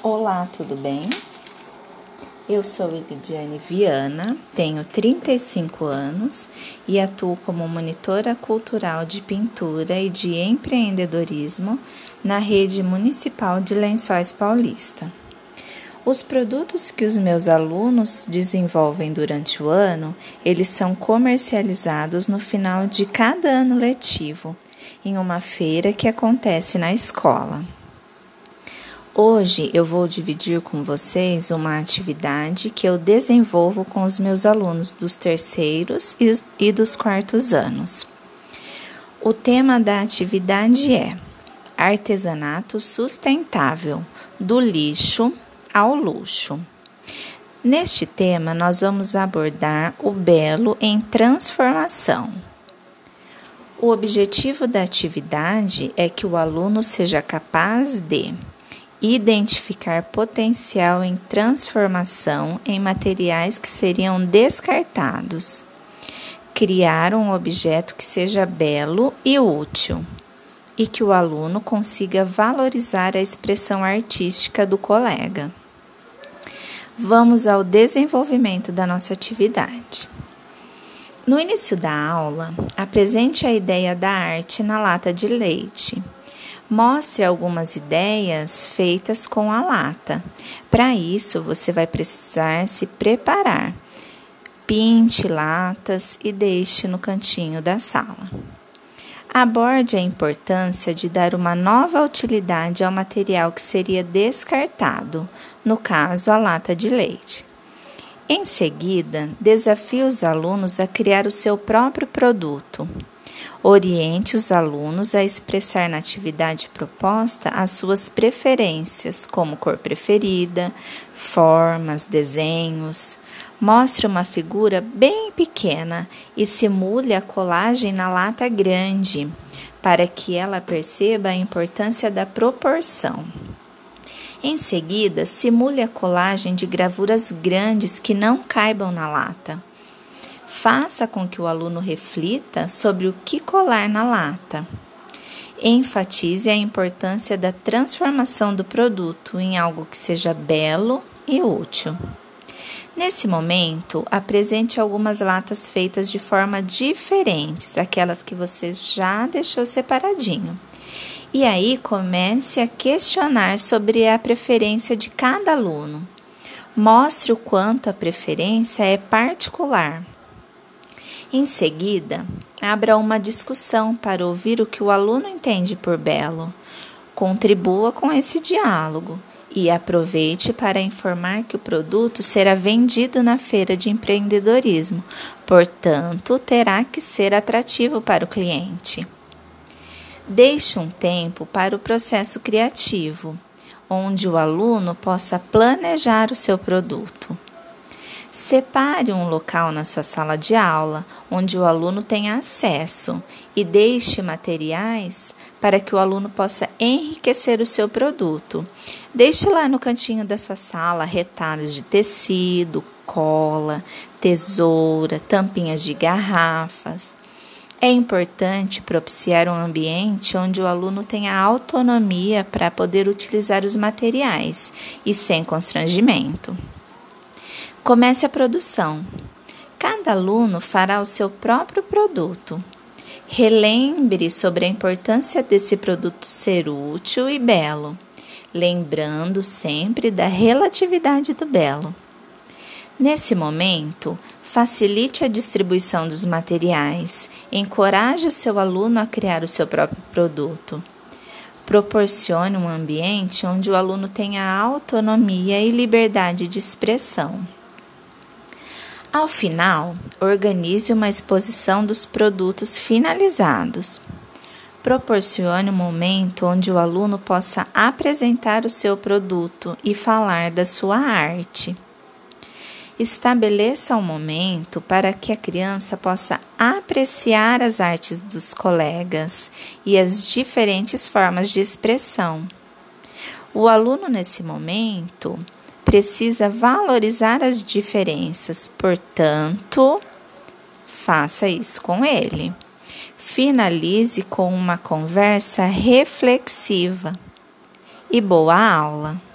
Olá, tudo bem? Eu sou Elidiane Viana, tenho 35 anos e atuo como monitora cultural de pintura e de empreendedorismo na rede municipal de Lençóis Paulista. Os produtos que os meus alunos desenvolvem durante o ano, eles são comercializados no final de cada ano letivo, em uma feira que acontece na escola. Hoje eu vou dividir com vocês uma atividade que eu desenvolvo com os meus alunos dos terceiros e dos quartos anos. O tema da atividade é Artesanato Sustentável do lixo ao luxo. Neste tema, nós vamos abordar o belo em transformação. O objetivo da atividade é que o aluno seja capaz de identificar potencial em transformação em materiais que seriam descartados, criar um objeto que seja belo e útil e que o aluno consiga valorizar a expressão artística do colega. Vamos ao desenvolvimento da nossa atividade. No início da aula, apresente a ideia da arte na lata de leite Mostre algumas ideias feitas com a lata. Para isso, você vai precisar se preparar. Pinte latas e deixe no cantinho da sala. Aborde a importância de dar uma nova utilidade ao material que seria descartado, no caso, a lata de leite. Em seguida, desafie os alunos a criar o seu próprio produto. Oriente os alunos a expressar na atividade proposta as suas preferências, como cor preferida, formas, desenhos. Mostre uma figura bem pequena e simule a colagem na lata grande, para que ela perceba a importância da proporção. Em seguida, simule a colagem de gravuras grandes que não caibam na lata. Faça com que o aluno reflita sobre o que colar na lata. Enfatize a importância da transformação do produto em algo que seja belo e útil. Nesse momento, apresente algumas latas feitas de forma diferentes, aquelas que você já deixou separadinho. E aí comece a questionar sobre a preferência de cada aluno. Mostre o quanto a preferência é particular. Em seguida, abra uma discussão para ouvir o que o aluno entende por belo. Contribua com esse diálogo e aproveite para informar que o produto será vendido na feira de empreendedorismo, portanto, terá que ser atrativo para o cliente. Deixe um tempo para o processo criativo, onde o aluno possa planejar o seu produto. Separe um local na sua sala de aula onde o aluno tenha acesso e deixe materiais para que o aluno possa enriquecer o seu produto. Deixe lá no cantinho da sua sala retalhos de tecido, cola, tesoura, tampinhas de garrafas. É importante propiciar um ambiente onde o aluno tenha autonomia para poder utilizar os materiais e sem constrangimento. Comece a produção. Cada aluno fará o seu próprio produto. Relembre sobre a importância desse produto ser útil e belo, lembrando sempre da relatividade do belo. Nesse momento, facilite a distribuição dos materiais, encoraje o seu aluno a criar o seu próprio produto. Proporcione um ambiente onde o aluno tenha autonomia e liberdade de expressão. Ao final, organize uma exposição dos produtos finalizados. Proporcione um momento onde o aluno possa apresentar o seu produto e falar da sua arte. Estabeleça um momento para que a criança possa apreciar as artes dos colegas e as diferentes formas de expressão. O aluno, nesse momento, precisa valorizar as diferenças, portanto, faça isso com ele. Finalize com uma conversa reflexiva e boa aula!